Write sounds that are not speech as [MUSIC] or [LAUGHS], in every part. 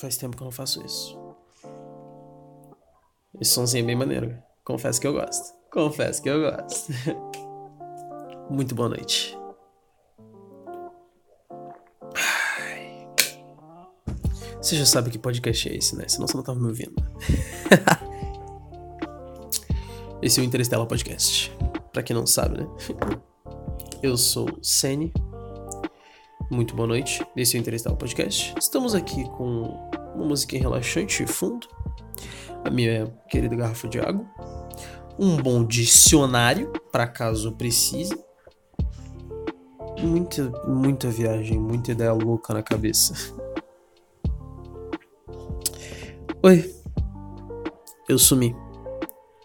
Faz tempo que eu não faço isso. Esse somzinho é bem maneiro. Confesso que eu gosto. Confesso que eu gosto. [LAUGHS] Muito boa noite. Você já sabe que podcast é esse, né? Senão você não tava me ouvindo. [LAUGHS] esse é o Interestela Podcast. Pra quem não sabe, né? Eu sou Sene. Muito boa noite. Esse é o Podcast. Estamos aqui com uma música relaxante de fundo. A minha querida garrafa de água. Um bom dicionário, para caso precise muita, muita viagem, muita ideia louca na cabeça. Oi. Eu sumi.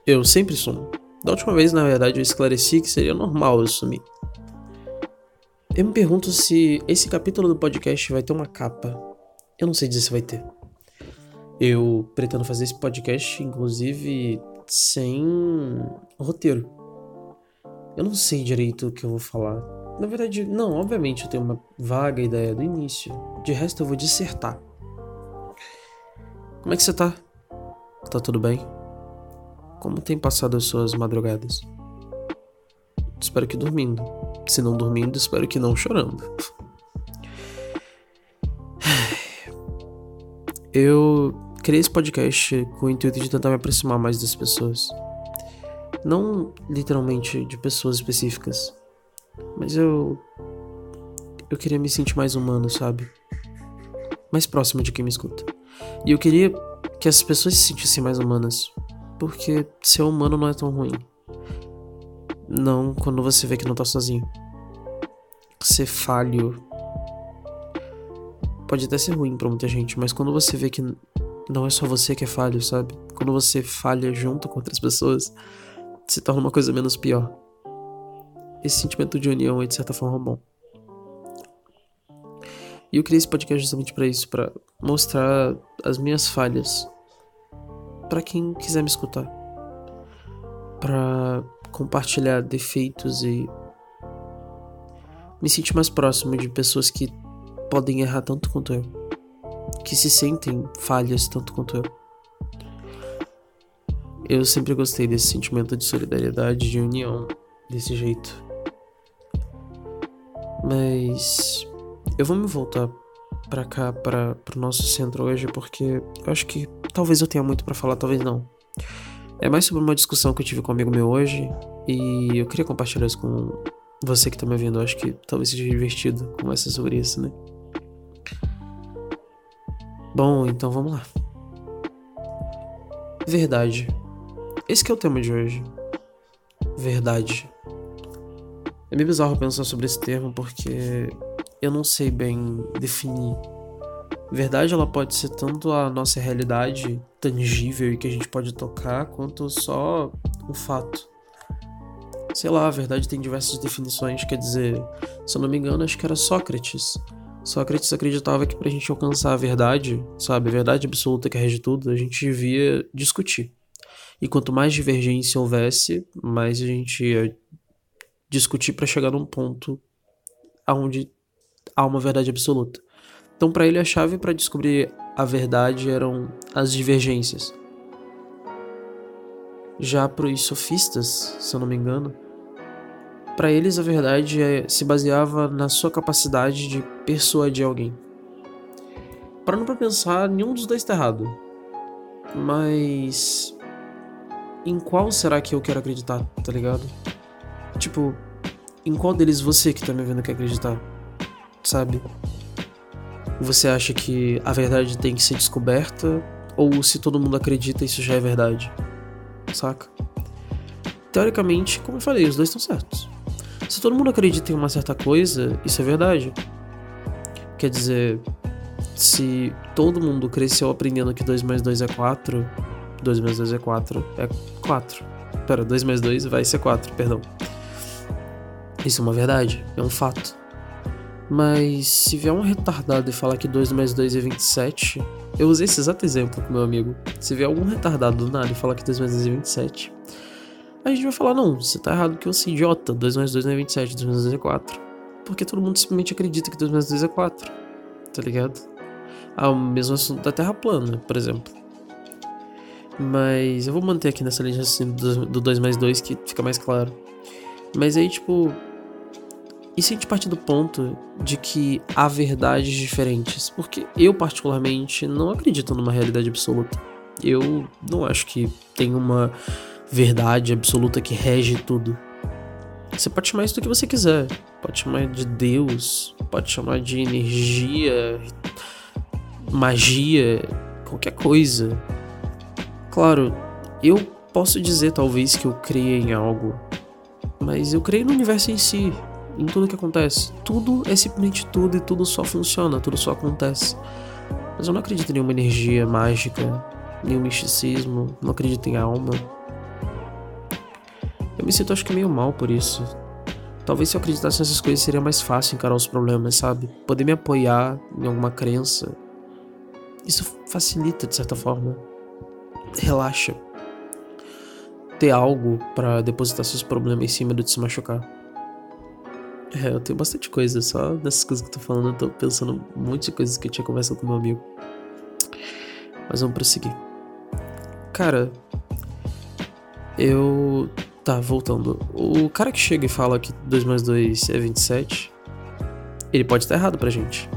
Eu sempre sumo. Da última vez, na verdade, eu esclareci que seria normal eu sumir. Eu me pergunto se esse capítulo do podcast vai ter uma capa. Eu não sei dizer se vai ter. Eu pretendo fazer esse podcast, inclusive, sem roteiro. Eu não sei direito o que eu vou falar. Na verdade, não, obviamente eu tenho uma vaga ideia do início. De resto eu vou dissertar. Como é que você tá? Tá tudo bem? Como tem passado as suas madrugadas? Espero que dormindo. Se não dormindo, espero que não chorando. [SIGHS] Eu criei esse podcast com o intuito de tentar me aproximar mais das pessoas. Não literalmente de pessoas específicas, mas eu. Eu queria me sentir mais humano, sabe? Mais próximo de quem me escuta. E eu queria que as pessoas se sentissem mais humanas. Porque ser humano não é tão ruim. Não quando você vê que não tá sozinho. Ser falho. Pode até ser ruim pra muita gente, mas quando você vê que não é só você que é falho, sabe? Quando você falha junto com outras pessoas, se torna uma coisa menos pior esse sentimento de união é de certa forma bom. E eu criei esse podcast justamente para isso, para mostrar as minhas falhas para quem quiser me escutar, para compartilhar defeitos e me sentir mais próximo de pessoas que podem errar tanto quanto eu, que se sentem falhas tanto quanto eu. Eu sempre gostei desse sentimento de solidariedade, de união, desse jeito. Mas eu vou me voltar para cá, para pro nosso centro hoje, porque eu acho que talvez eu tenha muito para falar, talvez não. É mais sobre uma discussão que eu tive com um amigo meu hoje e eu queria compartilhar isso com você que tá me ouvindo. Eu acho que talvez seja divertido conversar sobre isso, né? Bom, então vamos lá. Verdade. Esse é o tema de hoje. Verdade. É meio bizarro pensar sobre esse termo porque eu não sei bem definir. Verdade, ela pode ser tanto a nossa realidade tangível e que a gente pode tocar, quanto só um fato. Sei lá, a verdade tem diversas definições, quer dizer, se eu não me engano, acho que era Sócrates. Sócrates acreditava que pra gente alcançar a verdade, sabe, a verdade absoluta que rege tudo, a gente devia discutir. E quanto mais divergência houvesse, mais a gente ia discutir para chegar num ponto aonde há uma verdade absoluta. Então, para ele, a chave para descobrir a verdade eram as divergências. Já para os sofistas, se eu não me engano, para eles a verdade é, se baseava na sua capacidade de persuadir alguém. Parando para pensar, nenhum dos dois está errado. Mas em qual será que eu quero acreditar, tá ligado? Tipo, em qual deles você que tá me vendo quer acreditar? Sabe? Você acha que a verdade tem que ser descoberta? Ou se todo mundo acredita, isso já é verdade? Saca? Teoricamente, como eu falei, os dois estão certos. Se todo mundo acredita em uma certa coisa, isso é verdade. Quer dizer, se todo mundo cresceu aprendendo que 2 mais 2 é 4, 2 mais 2 é 4, é 4. Pera, 2 mais 2 vai ser 4, perdão. Isso é uma verdade, é um fato. Mas se vier um retardado e falar que 2 mais 2 é 27, eu usei esse exato exemplo com meu amigo. Se vier algum retardado do nada e falar que 2 mais 2 é 27, a gente vai falar: não, você tá errado que você é idiota, 2 mais 2 não é 27, 2 mais 2 é 4. Porque todo mundo simplesmente acredita que 2 mais 2 é 4, tá ligado? ao mesmo assunto da Terra plana, por exemplo. Mas eu vou manter aqui nessa linha assim do 2 mais 2 que fica mais claro. Mas aí, tipo. E se a gente partir do ponto de que há verdades diferentes? Porque eu, particularmente, não acredito numa realidade absoluta. Eu não acho que tem uma verdade absoluta que rege tudo. Você pode chamar isso do que você quiser. Pode chamar de Deus, pode chamar de energia, magia, qualquer coisa. Claro, eu posso dizer talvez que eu criei em algo, mas eu creio no universo em si, em tudo que acontece. Tudo é simplesmente tudo e tudo só funciona, tudo só acontece. Mas eu não acredito em nenhuma energia mágica, nenhum misticismo, não acredito em alma. Eu me sinto acho que meio mal por isso. Talvez se eu acreditasse nessas coisas seria mais fácil encarar os problemas, sabe? Poder me apoiar em alguma crença. Isso facilita de certa forma. Relaxa. Ter algo para depositar seus problemas em cima do de se machucar. É, eu tenho bastante coisa, só nessas coisas que eu tô falando, eu tô pensando um monte de coisas que eu tinha conversado com meu amigo. Mas vamos prosseguir. Cara, eu Tá, voltando. O cara que chega e fala que 2 mais 2 é 27, ele pode estar errado pra gente.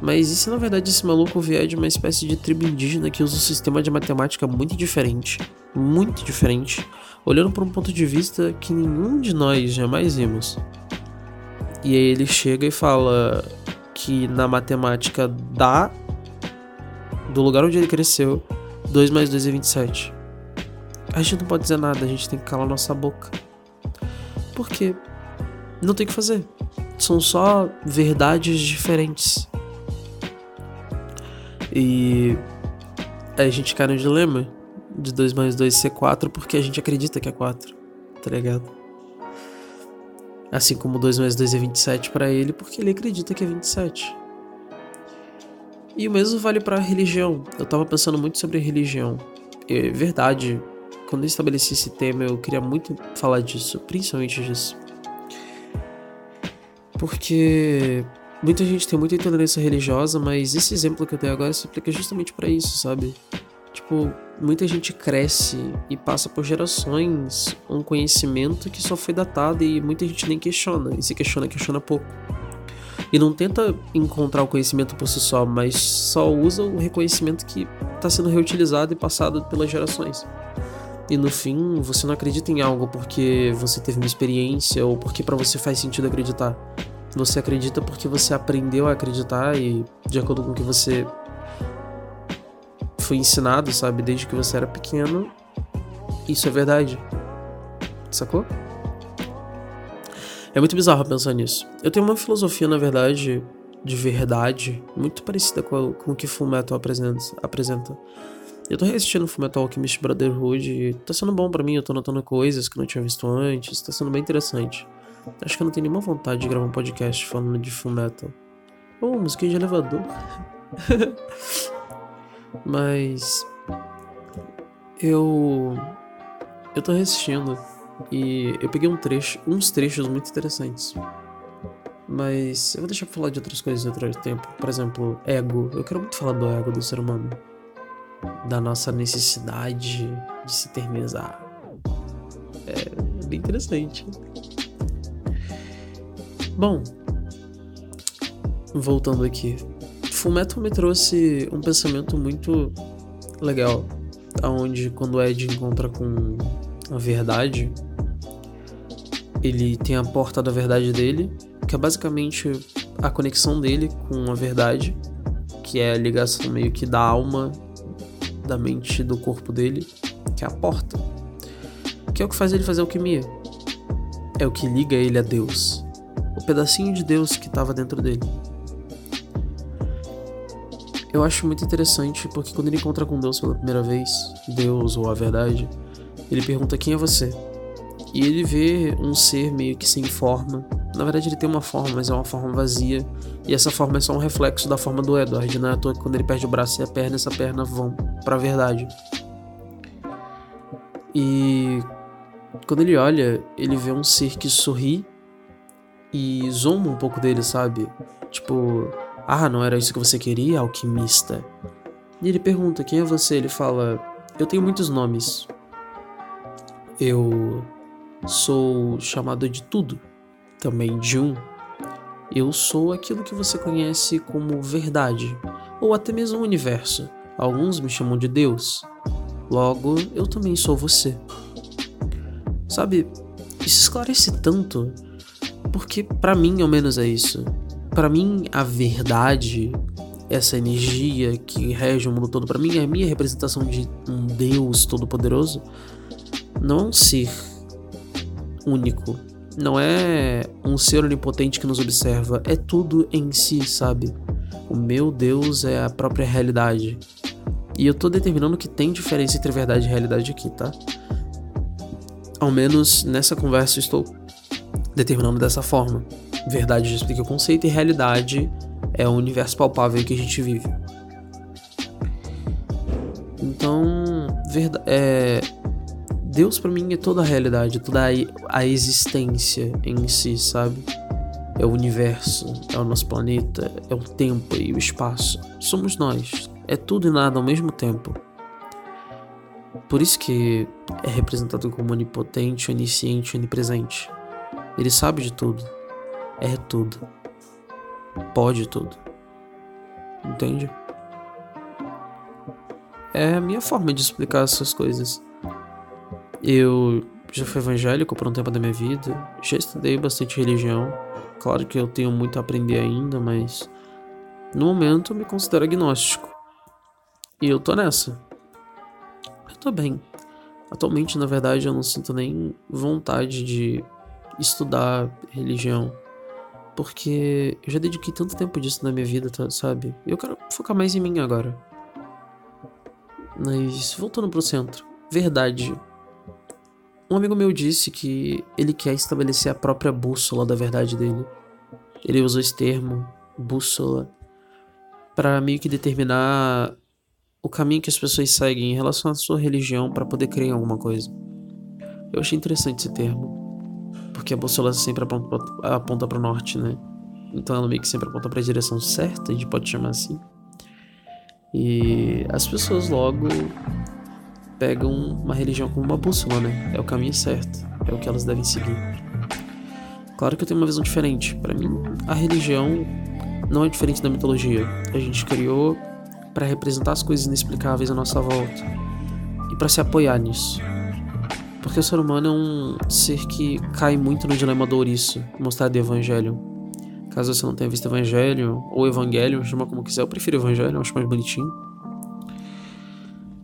Mas e se na verdade esse maluco vier de uma espécie de tribo indígena que usa um sistema de matemática muito diferente, muito diferente, olhando por um ponto de vista que nenhum de nós jamais vimos? E aí ele chega e fala que na matemática da do lugar onde ele cresceu, 2 mais 2 é 27 a gente não pode dizer nada, a gente tem que calar nossa boca. Porque não tem o que fazer. São só verdades diferentes. E aí a gente cai no dilema de 2 mais 2 ser 4 porque a gente acredita que é 4, tá ligado? Assim como 2 mais 2 é 27 para ele porque ele acredita que é 27. E o mesmo vale para religião. Eu tava pensando muito sobre religião. É verdade, quando eu estabeleci esse tema, eu queria muito falar disso, principalmente disso. Porque muita gente tem muita intolerância religiosa, mas esse exemplo que eu dei agora se aplica justamente para isso, sabe? Tipo, muita gente cresce e passa por gerações um conhecimento que só foi datado e muita gente nem questiona. E se questiona, questiona pouco. E não tenta encontrar o conhecimento por si só, mas só usa o reconhecimento que está sendo reutilizado e passado pelas gerações. E no fim, você não acredita em algo porque você teve uma experiência ou porque para você faz sentido acreditar. Você acredita porque você aprendeu a acreditar e de acordo com o que você foi ensinado, sabe, desde que você era pequeno, isso é verdade. Sacou? É muito bizarro pensar nisso. Eu tenho uma filosofia, na verdade, de verdade, muito parecida com, com o que Fullmetal apresenta. Eu tô reassistindo Fullmetal Alchemist Brotherhood e tá sendo bom para mim, eu tô notando coisas que não tinha visto antes, tá sendo bem interessante. Acho que eu não tenho nenhuma vontade de gravar um podcast falando de Fullmetal. Ô, oh, música de elevador. [LAUGHS] Mas eu eu tô reassistindo e eu peguei um trecho, uns trechos muito interessantes. Mas eu vou deixar pra falar de outras coisas em outro tempo. Por exemplo, ego. Eu quero muito falar do ego do ser humano da nossa necessidade de se eternizar. É bem interessante. Bom, voltando aqui. Fullmetal me trouxe um pensamento muito legal, aonde quando Ed encontra com a verdade, ele tem a porta da verdade dele, que é basicamente a conexão dele com a verdade, que é a ligação meio que da alma da mente do corpo dele, que é a porta. Que é o que faz ele fazer alquimia. É o que liga ele a Deus. O pedacinho de Deus que estava dentro dele. Eu acho muito interessante porque quando ele encontra com Deus pela primeira vez, Deus ou a verdade, ele pergunta quem é você. E ele vê um ser meio que sem forma. Na verdade, ele tem uma forma, mas é uma forma vazia. E essa forma é só um reflexo da forma do Edward. Não é à toa que quando ele perde o braço e a perna, essa perna vão pra verdade. E quando ele olha, ele vê um ser que sorri e zomba um pouco dele, sabe? Tipo, Ah, não era isso que você queria, alquimista? E ele pergunta: Quem é você? Ele fala: Eu tenho muitos nomes. Eu sou chamado de tudo, também de um. Eu sou aquilo que você conhece como verdade, ou até mesmo o universo. Alguns me chamam de Deus. Logo, eu também sou você. Sabe, isso esclarece tanto, porque para mim, ao menos, é isso. Para mim, a verdade, essa energia que rege o mundo todo, para mim é a minha representação de um Deus todo-poderoso. Não é um ser único, não é um ser onipotente que nos observa, é tudo em si, sabe? O meu Deus é a própria realidade. E eu tô determinando que tem diferença entre verdade e realidade aqui, tá? Ao menos nessa conversa estou determinando dessa forma. Verdade já explica o conceito e realidade é o universo palpável que a gente vive. Então, verdade, é, Deus para mim é toda a realidade, toda a, existência em si, sabe? É o universo, é o nosso planeta, é o tempo e o espaço. Somos nós. É tudo e nada ao mesmo tempo. Por isso que é representado como onipotente, onisciente, onipresente. Ele sabe de tudo. É tudo. Pode tudo. Entende? É a minha forma de explicar essas coisas. Eu já fui evangélico por um tempo da minha vida, já estudei bastante religião. Claro que eu tenho muito a aprender ainda, mas no momento eu me considero agnóstico. E eu tô nessa. Eu tô bem. Atualmente, na verdade, eu não sinto nem vontade de estudar religião. Porque eu já dediquei tanto tempo disso na minha vida, tá, sabe? Eu quero focar mais em mim agora. Mas voltando pro centro. Verdade. Um amigo meu disse que ele quer estabelecer a própria bússola da verdade dele. Ele usou esse termo, bússola, para meio que determinar o caminho que as pessoas seguem em relação à sua religião para poder crer em alguma coisa. Eu achei interessante esse termo, porque a bússola sempre aponta para o norte, né? Então ela meio que sempre aponta para a direção certa, a gente pode chamar assim. E as pessoas logo pegam uma religião como uma bússola, né? É o caminho certo, é o que elas devem seguir. Claro que eu tenho uma visão diferente. Para mim, a religião não é diferente da mitologia. A gente criou para representar as coisas inexplicáveis à nossa volta e para se apoiar nisso. Porque o ser humano é um ser que cai muito no dilema do ouriço, mostrado do Evangelho. Caso você não tenha visto Evangelho ou Evangelho, chama como quiser, eu prefiro Evangelho, acho mais bonitinho.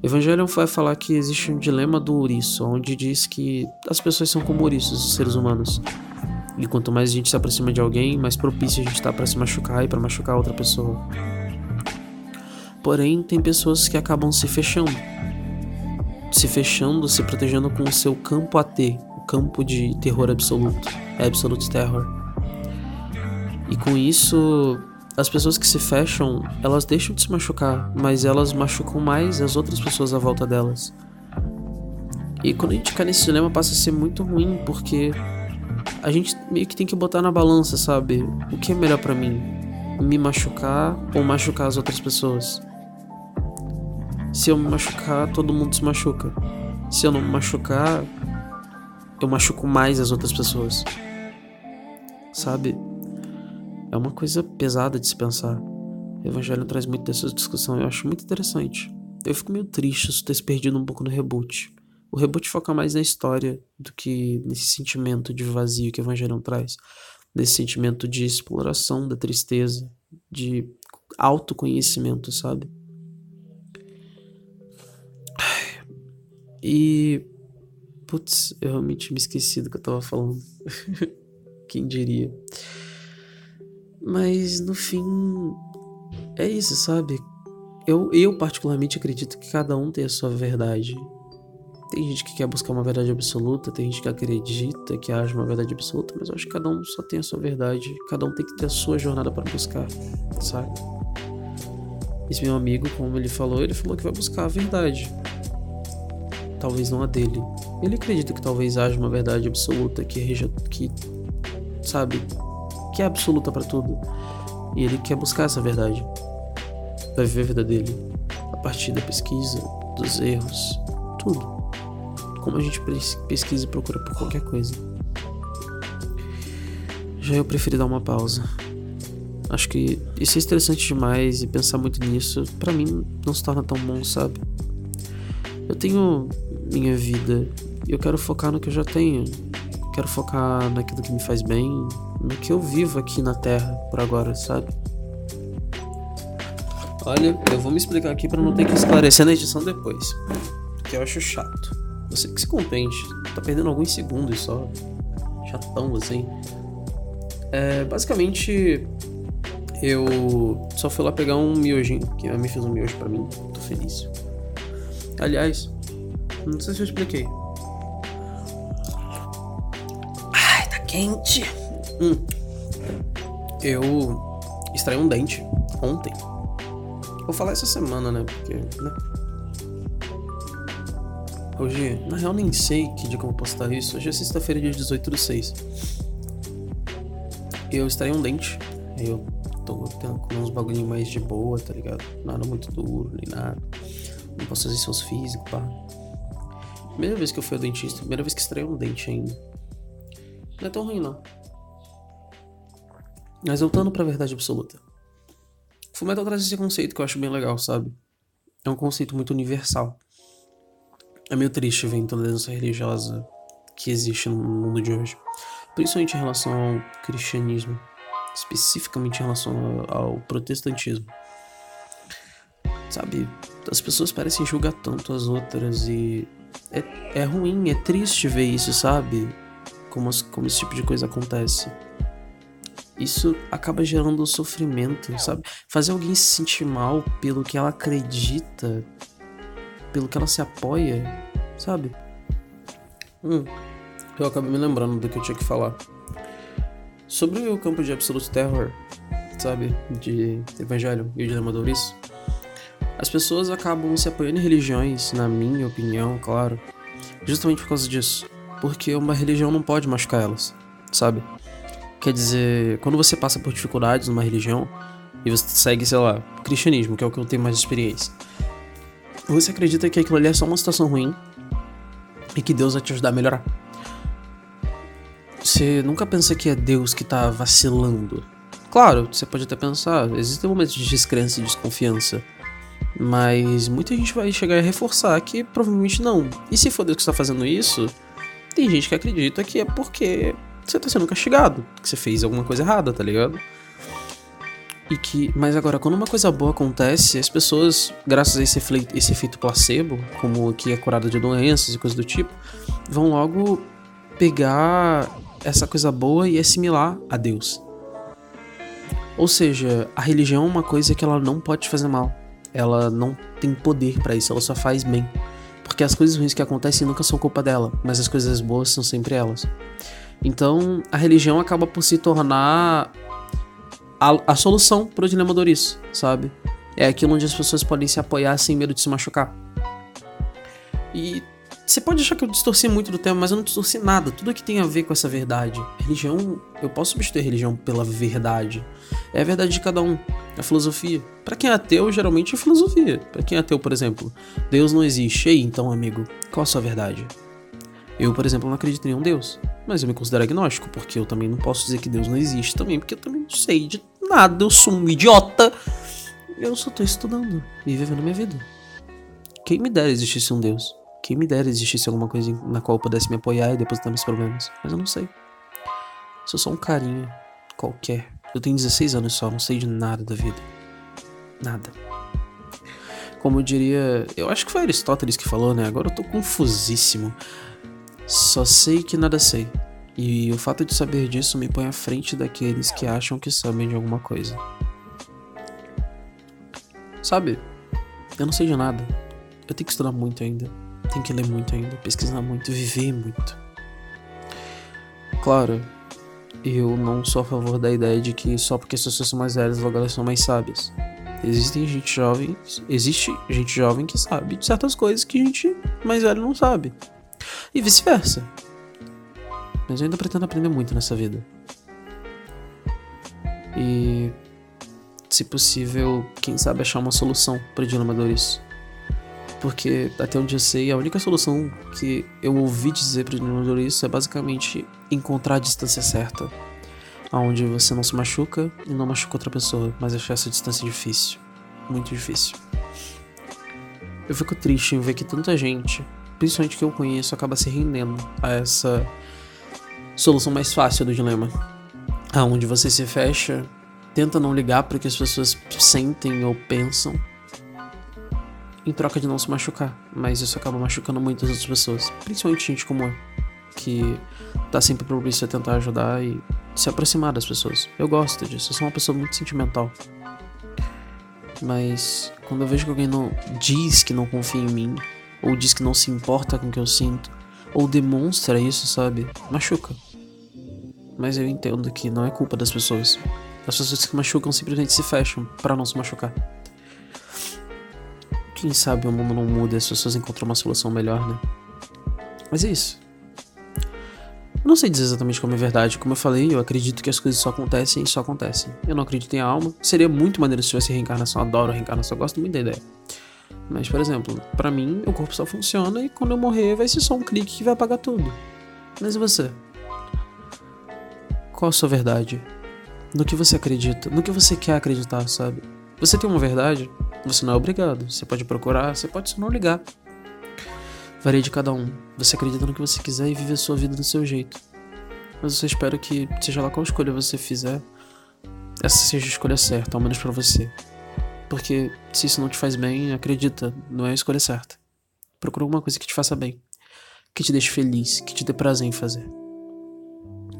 Evangelion vai falar que existe um dilema do ouriço, onde diz que as pessoas são como ouriços, os seres humanos. E quanto mais a gente se aproxima de alguém, mais propício a gente está para se machucar e para machucar outra pessoa. Porém, tem pessoas que acabam se fechando. Se fechando, se protegendo com o seu campo AT, o campo de terror absoluto, absolute terror. E com isso, as pessoas que se fecham, elas deixam de se machucar, mas elas machucam mais as outras pessoas à volta delas. E quando a gente cai nesse dilema passa a ser muito ruim, porque a gente meio que tem que botar na balança, sabe? O que é melhor para mim? Me machucar ou machucar as outras pessoas? Se eu me machucar, todo mundo se machuca. Se eu não me machucar, eu machuco mais as outras pessoas. Sabe? É uma coisa pesada de se pensar. O Evangelho traz muito dessa discussão eu acho muito interessante. Eu fico meio triste se ter se perdido um pouco no reboot. O reboot foca mais na história do que nesse sentimento de vazio que o Evangelho traz. Nesse sentimento de exploração da tristeza, de autoconhecimento, sabe? E. Putz, eu realmente me esqueci do que eu tava falando. [LAUGHS] Quem diria? Mas no fim, é isso, sabe? Eu, eu particularmente acredito que cada um tem a sua verdade. Tem gente que quer buscar uma verdade absoluta, tem gente que acredita que haja uma verdade absoluta, mas eu acho que cada um só tem a sua verdade. Cada um tem que ter a sua jornada para buscar, sabe? Esse meu amigo, como ele falou, ele falou que vai buscar a verdade. Talvez não a dele. Ele acredita que talvez haja uma verdade absoluta que reja, que, sabe, que é absoluta para tudo. E ele quer buscar essa verdade. Vai viver a vida dele a partir da pesquisa, dos erros, tudo. Como a gente pesquisa e procura por qualquer coisa. Já eu preferi dar uma pausa. Acho que isso é estressante demais e pensar muito nisso, para mim, não se torna tão bom, sabe? Eu tenho minha vida eu quero focar no que eu já tenho. Quero focar naquilo que me faz bem, no que eu vivo aqui na Terra por agora, sabe? Olha, eu vou me explicar aqui para não ter que esclarecer na edição depois. Porque eu acho chato. Você que se contente, tá perdendo alguns segundos só. Chatão assim. É, basicamente, eu só fui lá pegar um miojinho, que a minha fez um miojo pra mim, tô feliz. Aliás, não sei se eu expliquei. Ai, tá quente. Hum. Eu extraí um dente ontem. Vou falar essa semana, né? Porque, né? Hoje, na real, nem sei que dia que eu vou postar isso. Hoje é sexta-feira, dia 18 do 6. Eu extraí um dente. Eu tô comer uns bagulhinhos mais de boa, tá ligado? Nada muito duro, nem nada. Não posso fazer seus físicos, pá. Primeira vez que eu fui ao dentista, primeira vez que estreia um dente ainda. Não é tão ruim, não. Mas voltando pra verdade absoluta. Fullmetal traz esse conceito que eu acho bem legal, sabe? É um conceito muito universal. É meio triste ver a intolerância religiosa que existe no mundo de hoje. Principalmente em relação ao cristianismo especificamente em relação ao protestantismo. Sabe, as pessoas parecem julgar tanto as outras e é, é ruim, é triste ver isso, sabe? Como, como esse tipo de coisa acontece. Isso acaba gerando sofrimento, sabe? Fazer alguém se sentir mal pelo que ela acredita, pelo que ela se apoia, sabe? Hum, eu acabei me lembrando do que eu tinha que falar. Sobre o campo de Absolute Terror, sabe? De Evangelho e o Dilema as pessoas acabam se apoiando em religiões, na minha opinião, claro, justamente por causa disso. Porque uma religião não pode machucar elas, sabe? Quer dizer, quando você passa por dificuldades numa religião e você segue, sei lá, o cristianismo, que é o que eu tenho mais experiência, você acredita que aquilo ali é só uma situação ruim e que Deus vai te ajudar a melhorar. Você nunca pensa que é Deus que tá vacilando. Claro, você pode até pensar, existem momentos de descrença e desconfiança. Mas muita gente vai chegar a reforçar que provavelmente não. E se for Deus que está fazendo isso, tem gente que acredita que é porque você está sendo castigado, que você fez alguma coisa errada, tá ligado? E que, mas agora, quando uma coisa boa acontece, as pessoas, graças a esse, efeito, esse efeito placebo, como que é curado de doenças e coisas do tipo, vão logo pegar essa coisa boa e assimilar a Deus. Ou seja, a religião é uma coisa que ela não pode fazer mal. Ela não tem poder para isso, ela só faz bem. Porque as coisas ruins que acontecem nunca são culpa dela, mas as coisas boas são sempre elas. Então, a religião acaba por se tornar a, a solução para o dilema do ouriço, sabe? É aquilo onde as pessoas podem se apoiar sem medo de se machucar. E você pode achar que eu distorci muito do tema, mas eu não distorci nada. Tudo que tem a ver com essa verdade. Religião, eu posso substituir religião pela verdade. É a verdade de cada um. A filosofia. Para quem é ateu, geralmente é filosofia. Para quem é ateu, por exemplo, Deus não existe. Ei, então, amigo, qual a sua verdade? Eu, por exemplo, não acredito em nenhum Deus. Mas eu me considero agnóstico, porque eu também não posso dizer que Deus não existe também, porque eu também não sei de nada. Eu sou um idiota. Eu só tô estudando e vivendo minha vida. Quem me dera existisse um Deus? Quem me dera existisse alguma coisa na qual eu pudesse me apoiar e depositar meus problemas. Mas eu não sei. Sou só um carinha qualquer. Eu tenho 16 anos só, não sei de nada da vida. Nada. Como eu diria. Eu acho que foi Aristóteles que falou, né? Agora eu tô confusíssimo. Só sei que nada sei. E o fato de saber disso me põe à frente daqueles que acham que sabem de alguma coisa. Sabe? Eu não sei de nada. Eu tenho que estudar muito ainda. Tem que ler muito ainda, pesquisar muito, viver muito. Claro, eu não sou a favor da ideia de que só porque as pessoas são mais velhas logo elas são mais sábias. Existem gente jovem, existe gente jovem que sabe de certas coisas que gente mais velha não sabe. E vice-versa. Mas eu ainda pretendo aprender muito nessa vida. E se possível, quem sabe achar uma solução para o dilema. Porque, até onde eu sei, a única solução que eu ouvi dizer para o ouriço é basicamente encontrar a distância certa. Onde você não se machuca e não machuca outra pessoa, mas achar essa distância difícil. Muito difícil. Eu fico triste em ver que tanta gente, principalmente que eu conheço, acaba se rendendo a essa solução mais fácil do dilema. Aonde você se fecha tenta não ligar para o que as pessoas sentem ou pensam em troca de não se machucar, mas isso acaba machucando muitas outras pessoas, principalmente gente como eu, que tá sempre propício a tentar ajudar e se aproximar das pessoas. Eu gosto disso, eu sou uma pessoa muito sentimental. Mas quando eu vejo que alguém não diz que não confia em mim, ou diz que não se importa com o que eu sinto, ou demonstra isso, sabe? Machuca. Mas eu entendo que não é culpa das pessoas. As pessoas que machucam simplesmente se fecham para não se machucar. Quem sabe o mundo não muda e as pessoas encontram uma solução melhor, né? Mas é isso. Eu não sei dizer exatamente como é verdade. Como eu falei, eu acredito que as coisas só acontecem e só acontecem. Eu não acredito em alma. Seria muito maneiro se tivesse reencarnação. Adoro reencarnação, gosto muito da ideia. Mas, por exemplo, para mim, o corpo só funciona e quando eu morrer vai ser só um clique que vai apagar tudo. Mas e você? Qual a sua verdade? no que você acredita, no que você quer acreditar, sabe? Você tem uma verdade, você não é obrigado. Você pode procurar, você pode só não ligar. Varia de cada um. Você acredita no que você quiser e vive a sua vida do seu jeito. Mas eu espero que, seja lá qual escolha você fizer, essa seja a escolha certa, ao menos para você. Porque se isso não te faz bem, acredita, não é a escolha certa. Procura alguma coisa que te faça bem, que te deixe feliz, que te dê prazer em fazer.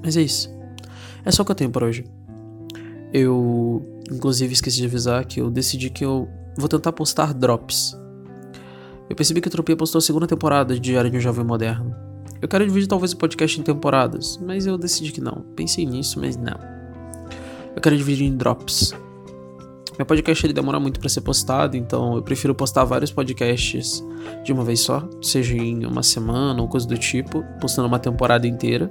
Mas é isso. É só o que eu tenho por hoje. Eu, inclusive, esqueci de avisar que eu decidi que eu vou tentar postar drops. Eu percebi que o Tropia postou a segunda temporada de Diário de um Jovem Moderno. Eu quero dividir talvez o podcast em temporadas, mas eu decidi que não. Pensei nisso, mas não. Eu quero dividir em drops. Meu podcast ele demora muito para ser postado, então eu prefiro postar vários podcasts de uma vez só, seja em uma semana ou coisa do tipo, postando uma temporada inteira,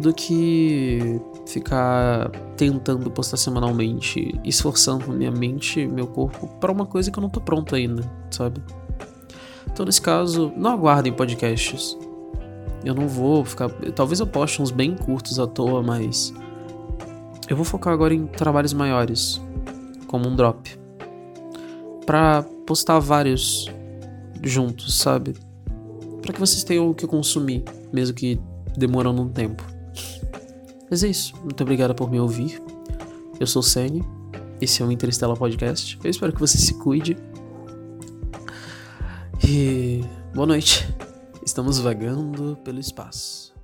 do que ficar tentando postar semanalmente, esforçando minha mente, meu corpo para uma coisa que eu não tô pronto ainda, sabe? Então nesse caso, não aguardem podcasts. Eu não vou ficar, talvez eu poste uns bem curtos à toa, mas eu vou focar agora em trabalhos maiores, como um drop, para postar vários juntos, sabe? Para que vocês tenham o que consumir, mesmo que demorando um tempo. Mas é isso. Muito obrigado por me ouvir. Eu sou o Sene. Esse é o Interestela Podcast. Eu espero que você se cuide. E boa noite. Estamos vagando pelo espaço.